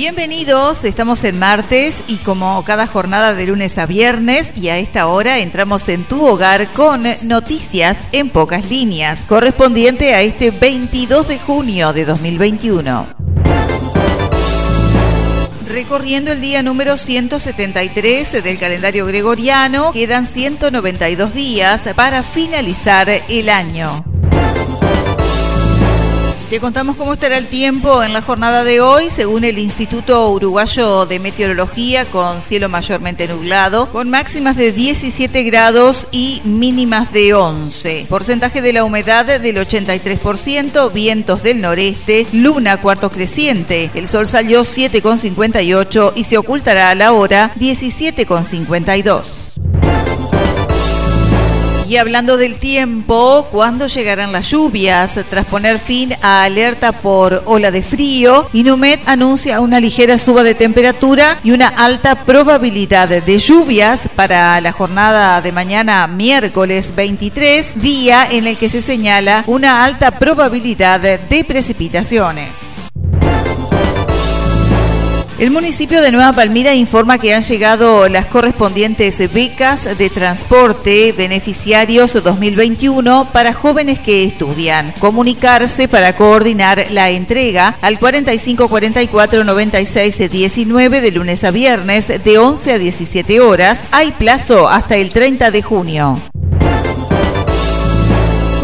Bienvenidos, estamos en martes y como cada jornada de lunes a viernes y a esta hora entramos en tu hogar con noticias en pocas líneas, correspondiente a este 22 de junio de 2021. Recorriendo el día número 173 del calendario gregoriano, quedan 192 días para finalizar el año. Te contamos cómo estará el tiempo en la jornada de hoy, según el Instituto Uruguayo de Meteorología, con cielo mayormente nublado, con máximas de 17 grados y mínimas de 11. Porcentaje de la humedad del 83%, vientos del noreste, luna cuarto creciente. El sol salió 7,58 y se ocultará a la hora 17,52. Y hablando del tiempo, ¿cuándo llegarán las lluvias? Tras poner fin a alerta por ola de frío, Inumet anuncia una ligera suba de temperatura y una alta probabilidad de lluvias para la jornada de mañana miércoles 23, día en el que se señala una alta probabilidad de precipitaciones. El municipio de Nueva Palmira informa que han llegado las correspondientes becas de transporte beneficiarios 2021 para jóvenes que estudian. Comunicarse para coordinar la entrega al 4544 96 19 de lunes a viernes de 11 a 17 horas. Hay plazo hasta el 30 de junio.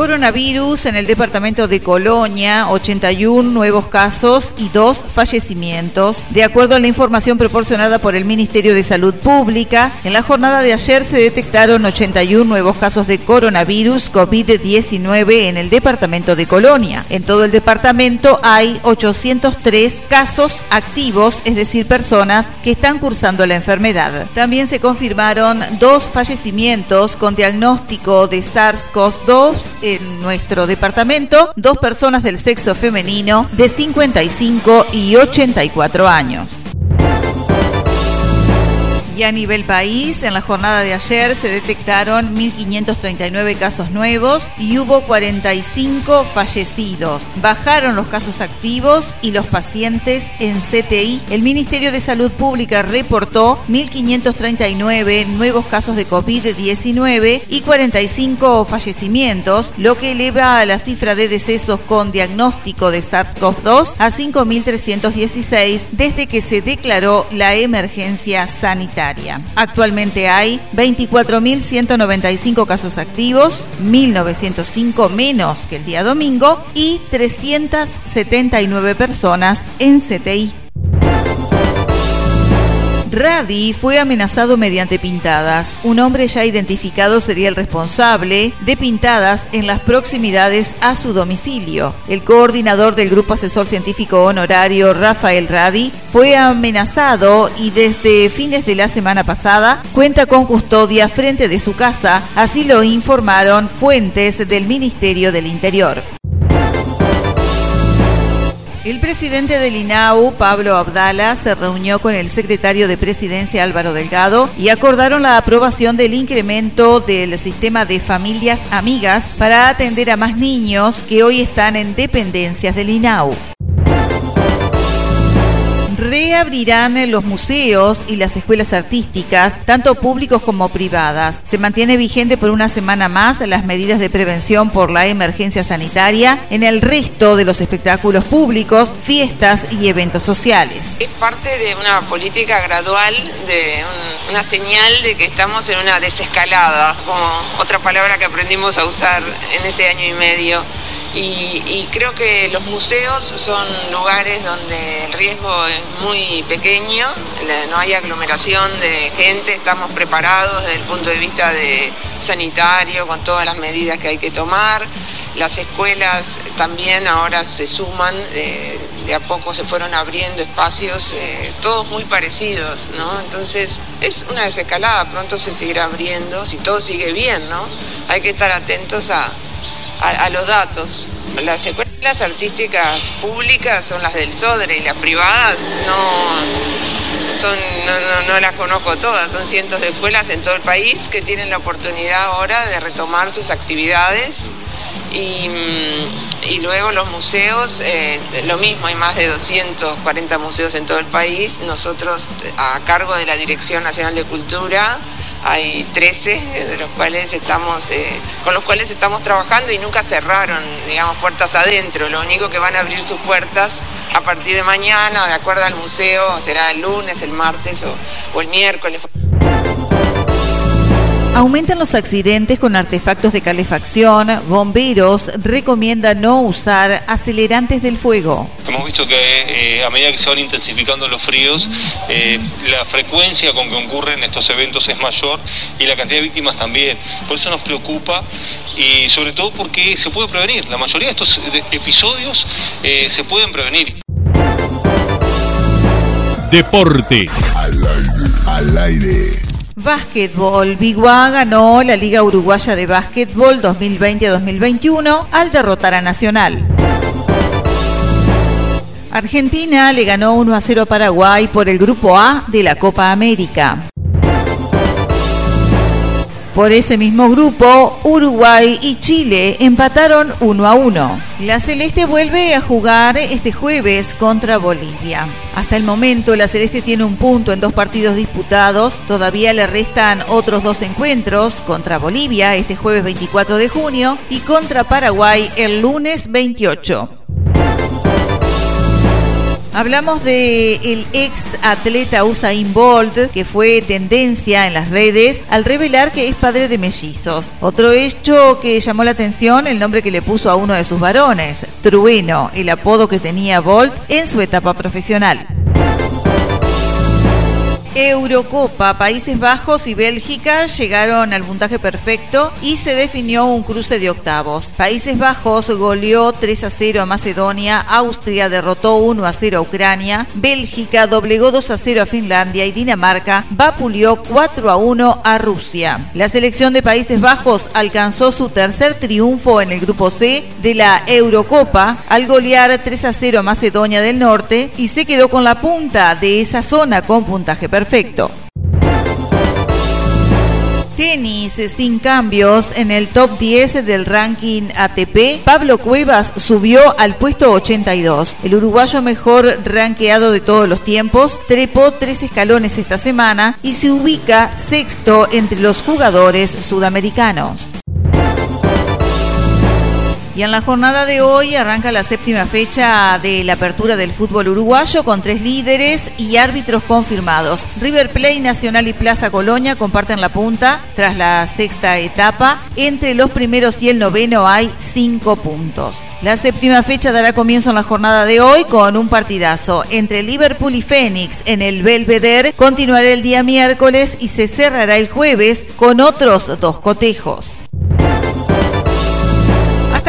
Coronavirus en el departamento de Colonia, 81 nuevos casos y dos fallecimientos. De acuerdo a la información proporcionada por el Ministerio de Salud Pública, en la jornada de ayer se detectaron 81 nuevos casos de coronavirus COVID-19 en el departamento de Colonia. En todo el departamento hay 803 casos activos, es decir, personas que están cursando la enfermedad. También se confirmaron dos fallecimientos con diagnóstico de SARS-CoV-2 en nuestro departamento dos personas del sexo femenino de 55 y 84 años. Y a nivel país, en la jornada de ayer se detectaron 1.539 casos nuevos y hubo 45 fallecidos. Bajaron los casos activos y los pacientes en CTI. El Ministerio de Salud Pública reportó 1.539 nuevos casos de COVID-19 y 45 fallecimientos, lo que eleva la cifra de decesos con diagnóstico de SARS-CoV-2 a 5.316 desde que se declaró la emergencia sanitaria. Actualmente hay 24.195 casos activos, 1.905 menos que el día domingo y 379 personas en CTI. Radi fue amenazado mediante pintadas. Un hombre ya identificado sería el responsable de pintadas en las proximidades a su domicilio. El coordinador del Grupo Asesor Científico Honorario, Rafael Radi, fue amenazado y desde fines de la semana pasada cuenta con custodia frente de su casa, así lo informaron fuentes del Ministerio del Interior. El presidente del INAU, Pablo Abdala, se reunió con el secretario de Presidencia, Álvaro Delgado, y acordaron la aprobación del incremento del sistema de familias amigas para atender a más niños que hoy están en dependencias del INAU reabrirán los museos y las escuelas artísticas, tanto públicos como privadas. Se mantiene vigente por una semana más las medidas de prevención por la emergencia sanitaria en el resto de los espectáculos públicos, fiestas y eventos sociales. Es parte de una política gradual, de una señal de que estamos en una desescalada, como otra palabra que aprendimos a usar en este año y medio y, creo que los museos son lugares donde el riesgo es muy pequeño, no hay aglomeración de gente, estamos preparados desde el punto de vista de sanitario con todas las medidas que hay que tomar. Las escuelas también ahora se suman, eh, de a poco se fueron abriendo espacios, eh, todos muy parecidos, ¿no? Entonces es una desescalada, pronto se seguirá abriendo, si todo sigue bien, ¿no? Hay que estar atentos a, a, los datos. Las escuelas artísticas públicas son las del Sodre y las privadas no, son, no, las conozco todas, son cientos de escuelas en todo el país que tienen la oportunidad ahora de retomar sus actividades Y, mm, luego los museos, eh, lo mismo, hay más de 240 museos en todo el país. Nosotros, a cargo de la Dirección Nacional de Cultura, hay 13 de los cuales estamos, eh, con los cuales estamos trabajando y nunca cerraron, digamos, puertas adentro. Lo único que van a abrir sus puertas a partir de mañana, de acuerdo al museo, será el lunes, el martes o, o el miércoles. Aumentan los accidentes con artefactos de calefacción. Bomberos recomiendan no usar acelerantes del fuego. Hemos visto que eh, a medida que se van intensificando los fríos, eh, la frecuencia con que ocurren estos eventos es mayor y la cantidad de víctimas también. Por eso nos preocupa y sobre todo porque se puede prevenir. La mayoría de estos episodios eh, se pueden prevenir. Deporte. Al aire. Al aire. Básquetbol. Biguá ganó la Liga Uruguaya de Básquetbol 2020-2021 al derrotar a Nacional. Argentina le ganó 1 a 0 a Paraguay por el Grupo A de la Copa América. Por ese mismo grupo, Uruguay y Chile empataron 1 a 1. La Celeste vuelve a jugar este jueves contra Bolivia. Hasta el momento, la Celeste tiene un punto en dos partidos disputados. Todavía le restan otros dos encuentros contra Bolivia este jueves 24 de junio y contra Paraguay el lunes 28. Hablamos de el ex atleta Usain Bolt, que fue tendencia en las redes al revelar que es padre de mellizos. Otro hecho que llamó la atención, el nombre que le puso a uno de sus varones, Trueno, el apodo que tenía Bolt en su etapa profesional. Eurocopa, Países Bajos y Bélgica llegaron al puntaje perfecto y se definió un cruce de octavos. Países Bajos goleó 3 a 0 a Macedonia, Austria derrotó 1 a 0 a Ucrania, Bélgica doblegó 2 a 0 a Finlandia y Dinamarca vapuleó 4 a 1 a Rusia. La selección de Países Bajos alcanzó su tercer triunfo en el grupo C de la Eurocopa al golear 3 a 0 a Macedonia del Norte y se quedó con la punta de esa zona con puntaje perfecto perfecto. Tenis sin cambios en el top 10 del ranking ATP. Pablo Cuevas subió al puesto 82. El uruguayo mejor rankeado de todos los tiempos trepó tres escalones esta semana y se ubica sexto entre los jugadores sudamericanos. Y en la jornada de hoy arranca la séptima fecha de la apertura del fútbol uruguayo con tres líderes y árbitros confirmados. River Plate, Nacional y Plaza Colonia comparten la punta tras la sexta etapa. Entre los primeros y el noveno hay cinco puntos. La séptima fecha dará comienzo en la jornada de hoy con un partidazo entre Liverpool y Fénix en el Belvedere. Continuará el día miércoles y se cerrará el jueves con otros dos cotejos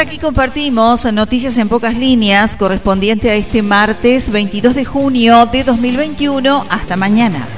aquí compartimos noticias en pocas líneas correspondiente a este martes 22 de junio de 2021. Hasta mañana.